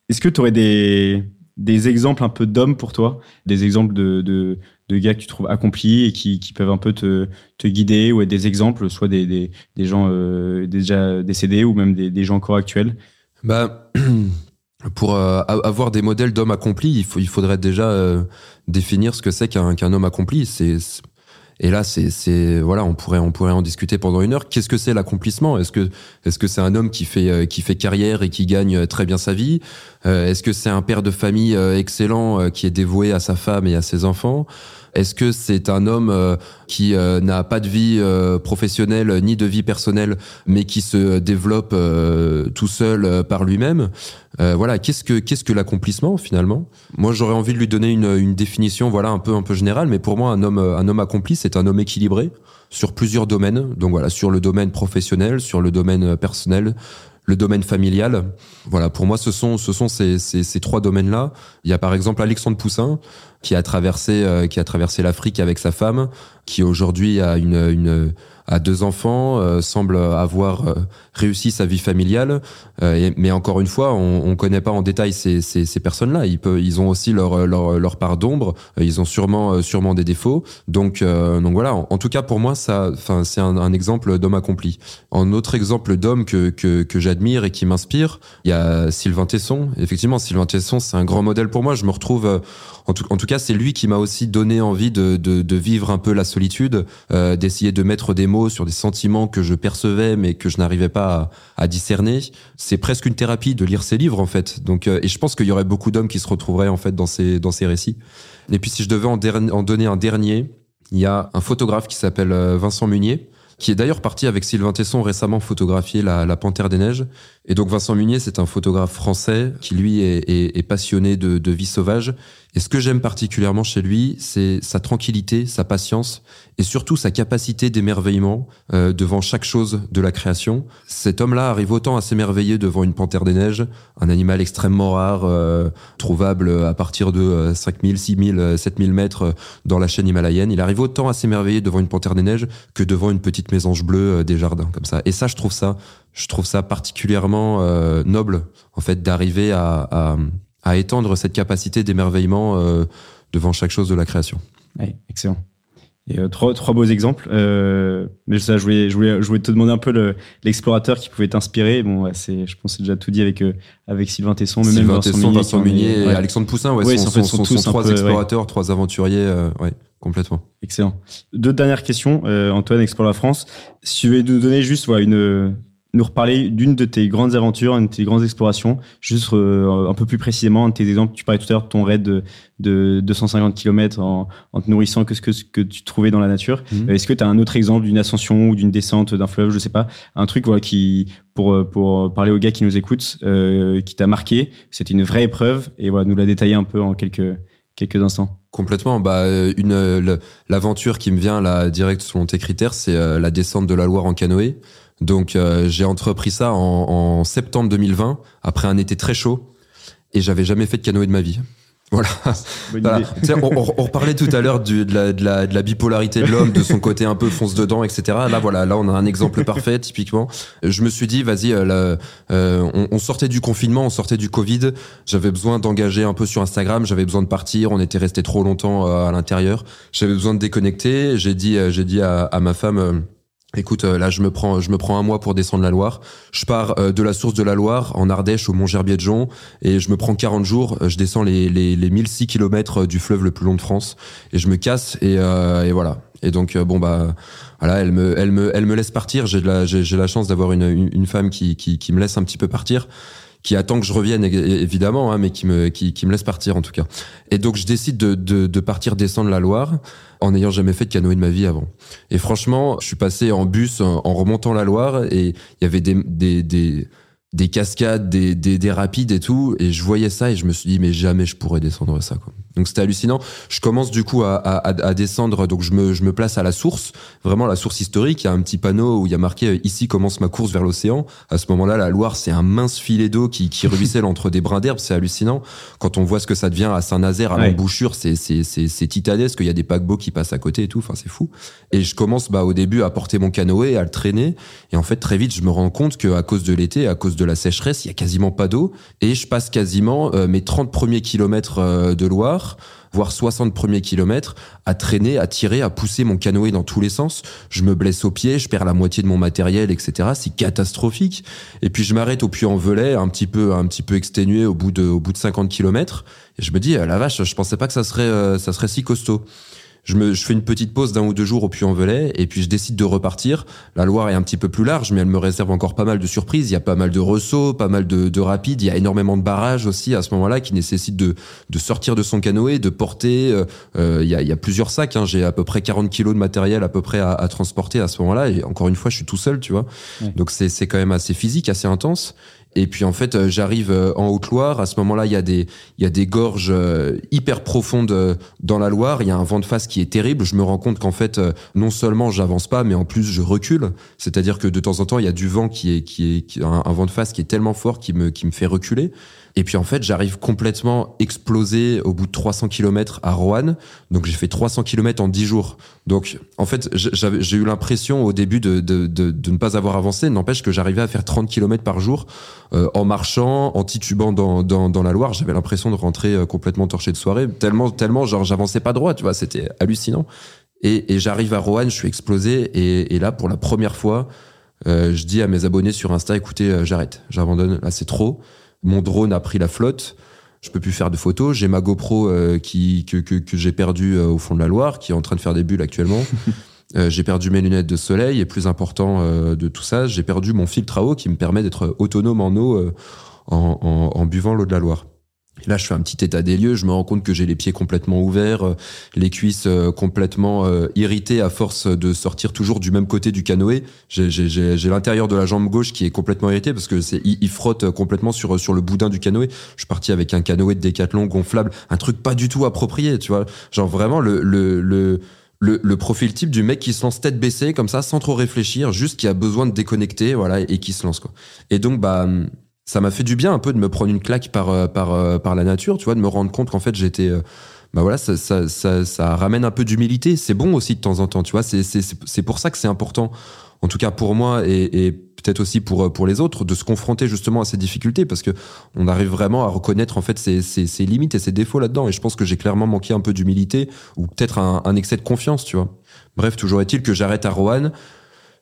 est-ce que tu aurais des, des exemples un peu d'hommes pour toi? Des exemples de, de, de, gars que tu trouves accomplis et qui, qui peuvent un peu te, te guider ou être des exemples, soit des, des, des gens euh, déjà décédés ou même des, gens encore actuels? Bah, [clears throat] Pour euh, avoir des modèles d'hommes accomplis, il, faut, il faudrait déjà euh, définir ce que c'est qu'un qu'un homme accompli. C'est et là, c'est, voilà, on pourrait, on pourrait en discuter pendant une heure. Qu'est-ce que c'est l'accomplissement? Est-ce que, est-ce que c'est un homme qui fait, euh, qui fait carrière et qui gagne très bien sa vie? Euh, Est-ce que c'est un père de famille euh, excellent qui est dévoué à sa femme et à ses enfants? Est-ce que c'est un homme euh, qui euh, n'a pas de vie euh, professionnelle ni de vie personnelle, mais qui se développe tout seul par lui-même? Voilà, qu'est-ce que qu'est-ce que l'accomplissement finalement? Moi, j'aurais envie de lui donner une, définition, voilà, un peu un peu générale, mais pour moi, un homme un homme accompli, c'est un homme équilibré sur plusieurs domaines. Donc voilà, sur le domaine professionnel, sur le domaine personnel, le domaine familial. Voilà, pour moi, ce sont, ce sont ces, ces, ces trois domaines-là. Il y a par exemple Alexandre Poussin, qui a traversé, euh, qui a traversé l'Afrique avec sa femme, qui aujourd'hui a une, une a deux enfants, euh, semble avoir euh, réussi sa vie familiale. Euh, mais encore une fois, on ne connaît pas en détail ces, ces, personnes-là. Ils, ont aussi leur, leur, leur part d'ombre. Ils ont sûrement, sûrement des défauts. Donc, donc voilà. En, tout cas, pour moi, c'est un, un, exemple d'homme accompli. En autre exemple d'homme que, que, que j'admire et qui m'inspire, il y a Sylvain Tesson. Effectivement, Sylvain Tesson, c'est un grand modèle pour moi. Je me retrouve, en tout, en tout cas, c'est lui qui m'a aussi donné envie de, de, de, vivre un peu la solitude, d'essayer de mettre des sur des sentiments que je percevais mais que je n'arrivais pas à, discerner. C'est presque une thérapie de lire ses livres en fait. Donc, euh, et je pense qu'il y aurait beaucoup d'hommes qui se retrouveraient en fait dans ces dans ces récits. Et puis si je devais en, en donner un dernier, il y a un photographe qui s'appelle euh, Vincent Munier qui est d'ailleurs parti avec Sylvain Tesson récemment photographier la, la Panthère des Neiges. Et donc Vincent Munier, c'est un photographe français qui lui est, est, est passionné de, de, vie sauvage. Et ce que j'aime particulièrement chez lui, c'est sa tranquillité, sa patience et surtout sa capacité d'émerveillement euh, devant chaque chose de la création. Cet homme-là arrive autant à s'émerveiller devant une panthère des neiges, un animal extrêmement rare, euh, trouvable à partir de 5000, 6000, 7000 mètres dans la chaîne himalayenne. Il arrive autant à s'émerveiller devant une panthère des neiges que devant une petite mésange bleue euh, des jardins, comme ça. Et ça, je trouve ça je trouve ça particulièrement euh, noble en fait d'arriver à, à, à, étendre cette capacité d'émerveillement euh, devant chaque chose de la création. Ouais, excellent. Et euh, trois, trois beaux exemples. Mais ça, je voulais, je voulais, je voulais te demander un peu l'explorateur qui pouvait t'inspirer. Bon, c'est, je pense, que déjà tout dit avec avec Sylvain Tesson, mais Sylvain même Tesson, Vincent Munier, et Alexandre Poussin. Ouais, sont, sont, sont, sont, trois explorateurs, trois aventuriers. ouais, complètement. Excellent. Deux dernières questions. Antoine, Explore la France. Si tu veux nous donner juste voilà, une nous reparler d'une de tes grandes aventures, une de tes grandes explorations, juste euh, un peu plus précisément, un de tes exemples. Tu parlais tout à l'heure de ton raid de, de 250 km en, en, te nourrissant que ce que, tu trouvais dans la nature. Mhm. Est-ce que tu as un autre exemple d'une ascension ou d'une descente d'un fleuve, je sais pas, un truc voilà qui pour pour parler aux gars qui nous écoutent, euh, qui t'a marqué, c'était une vraie épreuve et voilà nous la détailler un peu en quelques quelques instants. Complètement. Bah, une l'aventure qui me vient là direct selon tes critères, c'est euh, la descente de la Loire en canoë. Donc euh, j'ai entrepris ça en, en, septembre 2020, après un été très chaud, et j'avais jamais fait de canoë de ma vie. [laughs] Voilà. On, on, on, reparlait tout à l'heure de la, de, la, de la bipolarité de l'homme, de son côté un peu fonce dedans, etc. Là, voilà, là, on a un exemple parfait, typiquement. Je me suis dit, vas-y, euh, euh, on, sortait du confinement, on sortait du Covid. J'avais besoin d'engager un peu sur Instagram. J'avais besoin de partir. On était resté trop longtemps à l'intérieur. J'avais besoin de déconnecter. J'ai dit, j'ai dit à, à ma femme Écoute, euh, là, je me prends, je me prends un mois pour descendre la Loire. Je pars euh, de la source de la Loire en Ardèche au Mont Gerbier de Jonc et je me prends 40 jours. Euh, je descends les, les, les 1006 kilomètres du fleuve le plus long de France et je me casse et, et voilà. Et donc bon bah voilà, elle me, elle me, elle me laisse partir. J'ai la, j'ai, la chance d'avoir une, une, une, femme qui, qui, qui me laisse un petit peu partir qui attend que je revienne évidemment, hein, mais qui me, qui, me laisse partir en tout cas. Et donc je décide de, de, partir descendre la Loire en n'ayant jamais fait de canoë de ma vie avant. Et franchement, je suis passé en bus en, remontant la Loire et il y avait des, des, des des cascades, des, des, des, rapides et tout. Et je voyais ça et je me suis dit, mais jamais je pourrais descendre ça. Quoi. Donc c'était hallucinant. Je commence du coup à, à, à, descendre, donc je me, je me place à la source, vraiment la source historique. Il y a un petit panneau où il y a marqué euh, ici commence ma course vers l'océan. À ce moment-là, la Loire, c'est un mince filet d'eau qui, qui [laughs] ruisselle entre des brins d'herbe. C'est hallucinant. Quand on voit ce que ça devient à Saint-Nazaire, à ouais. l'embouchure, c'est, c'est, c'est, c'est titanesque. Il y a des paquebots qui passent à côté et tout. Enfin, c'est fou. Et je commence bah, au début à porter mon canoë, à le traîner. Et en fait, très vite, je me rends compte qu'à cause de l'été, à cause de la sécheresse, il y a quasiment pas d'eau. Et je passe quasiment euh, mes 30 premiers kilomètres euh, de Loire voire 60 premiers kilomètres, à traîner, à tirer, à pousser mon canoë dans tous les sens. Je me blesse au pied, je perds la moitié de mon matériel, etc. C'est catastrophique. Et puis je m'arrête au Puy-en-Velay, un petit peu, un petit peu exténué au bout de, au bout de 50 kilomètres. Et je me dis, ah, la vache, je pensais pas que ça serait, euh, ça serait si costaud je, me, je fais une petite pause d'un ou deux jours au Puy-en-Velay et puis je décide de repartir. La Loire est un petit peu plus large, mais elle me réserve encore pas mal de surprises. Il y a pas mal de ressauts, pas mal de, de rapides. Il y a énormément de barrages aussi à ce moment-là qui nécessitent de, de sortir de son canoë, de porter. Euh, euh, il, y a, il y a plusieurs sacs. Hein. J'ai à peu près 40 kilos de matériel à peu près à, à transporter à ce moment-là. Et encore une fois, je suis tout seul, tu vois. Ouais. Donc c'est quand même assez physique, assez intense. Et puis en fait, euh, j'arrive euh, en Haute-Loire. À ce moment-là, il y a des il y a des gorges euh, hyper profondes dans la Loire. Il y a un vent de face qui est terrible. Je me rends compte qu'en fait, non seulement j'avance pas, mais en plus je recule. C'est-à-dire que de temps en temps, il y a du vent qui est qui est un, un, vent de face qui est tellement fort qui me qui me fait reculer. Et puis en fait, j'arrive complètement explosé au bout de 300 km à Roanne. Donc j'ai fait 300 km en 10 jours. Donc en fait, j'ai eu l'impression au début de, de, de, ne pas avoir avancé. N'empêche que j'arrivais à faire 30 km par jour euh, en marchant, en titubant dans, dans, dans la Loire. J'avais l'impression de rentrer euh, complètement torché de soirée. Tellement, tellement, genre j'avançais pas droit, tu vois, c'était hallucinant. Et, et j'arrive à Roanne, je suis explosé. Et, et là, pour la première fois, euh, je dis à mes abonnés sur Insta, écoutez, j'arrête, j'abandonne, là c'est trop mon drone a pris la flotte. Je peux plus faire de photos. J'ai ma GoPro euh, qui que, que, que j'ai perdu euh, au fond de la Loire, qui est en train de faire des bulles actuellement. [laughs] euh, j'ai perdu mes lunettes de soleil et plus important euh, de tout ça, j'ai perdu mon filtre à eau qui me permet d'être autonome en eau euh, en, en, en, buvant l'eau de la Loire. Et là, je fais un petit état des lieux. Je me rends compte que j'ai les pieds complètement ouverts, euh, les cuisses euh, complètement euh, irritées à force de sortir toujours du même côté du canoë. J'ai l'intérieur de la jambe gauche qui est complètement irrité parce que c'est il, frotte complètement sur sur le boudin du canoë. Je suis parti avec un canoë de décathlon gonflable, un truc pas du tout approprié, tu vois. Genre vraiment le le, le le, profil type du mec qui se lance tête baissée comme ça sans trop réfléchir juste qui a besoin de déconnecter voilà et qui se lance quoi et donc bah ça m'a fait du bien un peu de me prendre une claque par euh, par euh, par la nature, tu vois, de me rendre compte qu'en fait j'étais euh, bah voilà, ça, ça, ça, ça ramène un peu d'humilité. C'est bon aussi de temps en temps, tu vois. C'est pour ça que c'est important en tout cas pour moi et, et peut-être aussi pour pour les autres, de se confronter justement à ces difficultés parce que on arrive vraiment à reconnaître en fait ses, ses, ses limites et ses défauts là-dedans. Et je pense que j'ai clairement manqué un peu d'humilité ou peut-être un, un excès de confiance, tu vois. Bref, toujours est-il que j'arrête à Roanne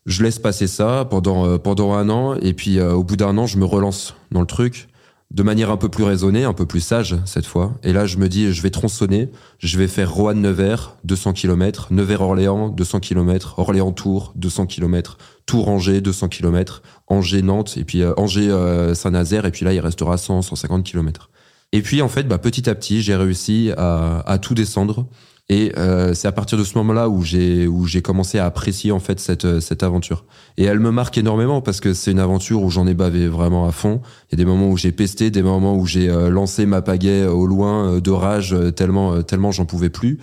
je laisse passer ça pendant euh, pendant un an et puis euh, au bout d'un an je me relance dans le truc de manière un peu plus raisonnée, un peu plus sage cette fois. Et là je me dis je vais tronçonner, je vais faire Roanne Nevers 200 km, Nevers Orléans 200 km, Orléans Tours 200 km, Tours Angers 200 km, Angers Nantes et puis euh, Angers Saint-Nazaire et puis là il restera 100 150 km. Et puis en fait bah, petit à petit j'ai réussi à, à tout descendre et euh, c'est à partir de ce moment-là où j'ai où j'ai commencé à apprécier en fait cette euh, cette aventure. Et elle me marque énormément parce que c'est une aventure où j'en ai bavé vraiment à fond. Il y a des moments où j'ai pesté, des moments où j'ai euh, lancé ma pagaie au loin de rage tellement tellement j'en pouvais plus.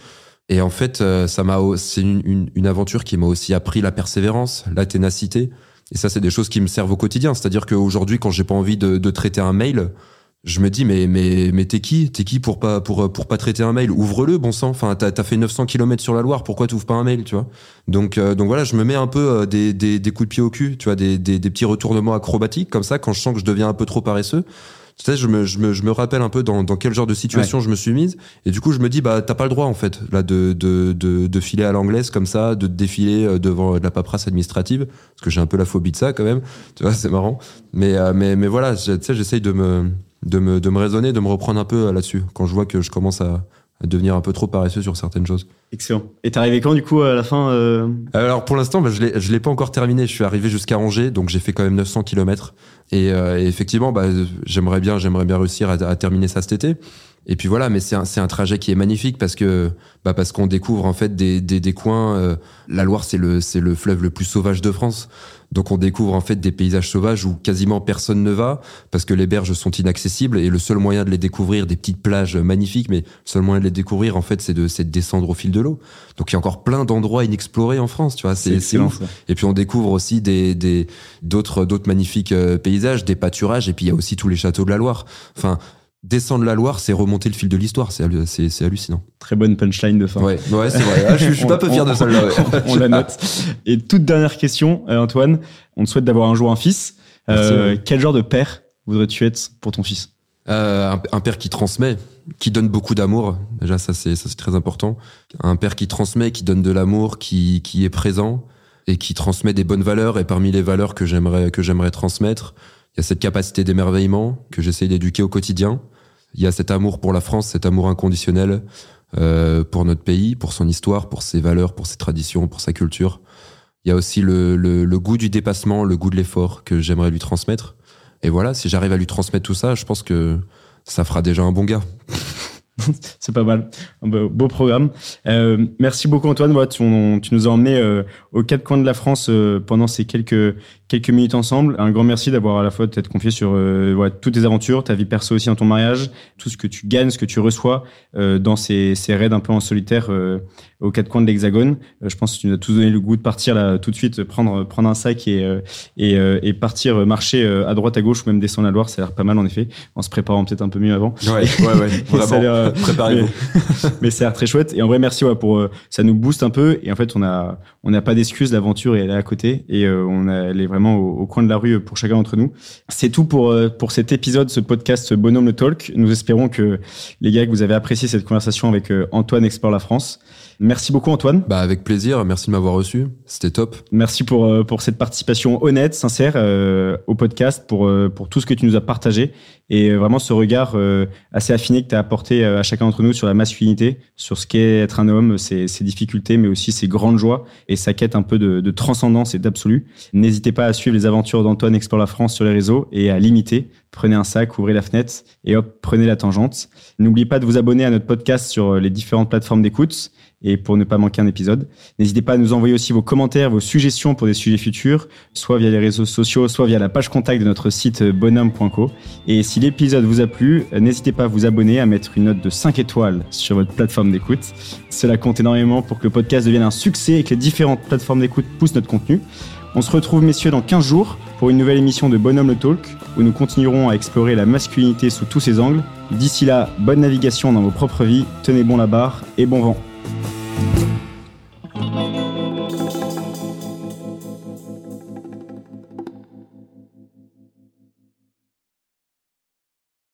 Et en fait, ça m'a c'est une, une, une aventure qui m'a aussi appris la persévérance, la ténacité. Et ça, c'est des choses qui me servent au quotidien. C'est-à-dire qu'aujourd'hui, quand j'ai pas envie de, de traiter un mail, je me dis mais mais mais t'es qui? T'es qui pour pas pour pour pas traiter un mail? Ouvre-le bon sang enfin t'as as fait 900 km sur la Loire pourquoi t'ouvres pas un mail tu vois? Donc euh, donc voilà je me mets un peu euh, des, des, des coups de pied au cul tu vois des, des, des petits retournements acrobatiques comme ça quand je sens que je deviens un peu trop paresseux tu sais, je me, je me, je me rappelle un peu dans, dans quel genre de situation je me suis mise. Et du coup, je me dis, bah, t'as pas le droit, en fait, là, de, de, de, de filer à l'anglaise comme ça, de défiler euh, devant de la paperasse administrative. Parce que j'ai un peu la phobie de ça, quand même. Tu vois, c'est marrant. Mais, mais, mais voilà, tu sais, j'essaye de me, de me, de me raisonner, de me reprendre un peu là-dessus, quand je vois que je commence à, à devenir un peu trop paresseux sur certaines choses. Excellent. Et t'es arrivé quand du coup à la fin euh... Alors pour l'instant, bah, je l'ai, je l'ai pas encore terminé. Je suis arrivé jusqu'à Angers, donc j'ai fait quand même 900 km. Et, euh, et effectivement, bah, j'aimerais bien, j'aimerais bien réussir à, à, terminer ça cet été. Et puis voilà, mais c'est un, c'est un trajet qui est magnifique parce que bah parce qu'on découvre en fait des, des, des coins. Euh, la Loire, c'est le c'est le fleuve le plus sauvage de France. Donc on découvre en fait des paysages sauvages où quasiment personne ne va parce que les berges sont inaccessibles et le seul moyen de les découvrir, des petites plages magnifiques, mais le seul moyen de les découvrir en fait c'est de, de descendre au fil de l'eau. Donc il y a encore plein d'endroits inexplorés en France, tu vois, c'est, ouf. Et puis on découvre aussi des, des d'autres d'autres magnifiques euh, paysages, des pâturages et puis il y a aussi tous les châteaux de la Loire. Enfin descendre la Loire, c'est remonter le fil de l'histoire. C'est, hallucinant. Très bonne punchline de fin. Ouais, ouais c'est vrai. Ah, je, je, suis [laughs] pas peu fier de celle-là. Ouais. [laughs] on la note. Et toute dernière question, euh, Antoine. On te souhaite d'avoir un jour un fils. Euh, quel genre de père voudrais-tu être pour ton fils? Euh, un, un, père qui transmet, qui donne beaucoup d'amour. Déjà, ça c'est ça c'est très important. Un père qui transmet, qui donne de l'amour, qui qui est présent et qui transmet des bonnes valeurs. Et parmi les valeurs que j'aimerais que j'aimerais transmettre, il y a cette capacité d'émerveillement que j'essaye d'éduquer au quotidien. Il y a cet amour pour la France, cet amour inconditionnel euh, pour notre pays, pour son histoire, pour ses valeurs, pour ses traditions, pour sa culture. Il y a aussi le, goût du dépassement, le goût de l'effort que j'aimerais lui transmettre. Et voilà, si j'arrive à lui transmettre tout ça, je pense que ça fera déjà un bon gars. [laughs] c'est pas mal. Beau, programme. Euh, merci beaucoup Antoine. Tu, nous as emmené euh, aux quatre coins de la France pendant ces quelques quelques minutes ensemble. Un grand merci d'avoir à la fois t'être confié sur euh, voilà, toutes tes aventures, ta vie perso aussi dans ton mariage, tout ce que tu gagnes, ce que tu reçois euh, dans ces, ces raids un peu en solitaire aux quatre coins de l'Hexagone. je pense que tu nous as tous donné le goût de partir là tout de suite, prendre prendre un sac et et, et partir marcher à droite à gauche ou même descendre la Loire. Ça a l'air pas mal en effet, en se préparant peut-être un peu mieux avant. Ouais, ouais, ouais. [laughs] Vraiment. Préparez-vous. Mais, [laughs] mais ça a l'air très chouette. Et en vrai, merci ouais, pour euh, ça nous booste un peu. Et en fait, on a on n'a pas d'excuses. L'aventure est à côté et euh, on a, elle est vraiment au, au, coin de la rue pour chacun d'entre nous. C'est tout pour euh, pour cet épisode, ce podcast Bonhomme le Talk. Nous espérons que les gars que vous avez apprécié cette conversation avec Antoine Explore la France. Merci beaucoup Antoine. Bah avec plaisir, merci de m'avoir reçu, c'était top. Merci pour pour cette participation honnête, sincère euh, au podcast, pour pour tout ce que tu nous as partagé et vraiment ce regard euh, assez affiné que tu as apporté à chacun d'entre nous sur la masculinité, sur ce qu'est être un homme, ses, ses, difficultés, mais aussi ses grandes joies et sa quête un peu de, de transcendance et d'absolu. N'hésitez pas à suivre les aventures d'Antoine Explore la France sur les réseaux et à l'imiter. Prenez un sac, ouvrez la fenêtre et hop, prenez la tangente. N'oubliez pas de vous abonner à notre podcast sur les différentes plateformes d'écoute et pour ne pas manquer un épisode. N'hésitez pas à nous envoyer aussi vos commentaires, vos suggestions pour des sujets futurs, soit via les réseaux sociaux, soit via la page contact de notre site bonhomme.co. Et si l'épisode vous a plu, n'hésitez pas à vous abonner, à mettre une note de 5 étoiles sur votre plateforme d'écoute. Cela compte énormément pour que le podcast devienne un succès et que les différentes plateformes d'écoute poussent notre contenu. On se retrouve, messieurs, dans 15 jours pour une nouvelle émission de Bonhomme le Talk, où nous continuerons à explorer la masculinité sous tous ses angles. D'ici là, bonne navigation dans vos propres vies, tenez bon la barre et bon vent.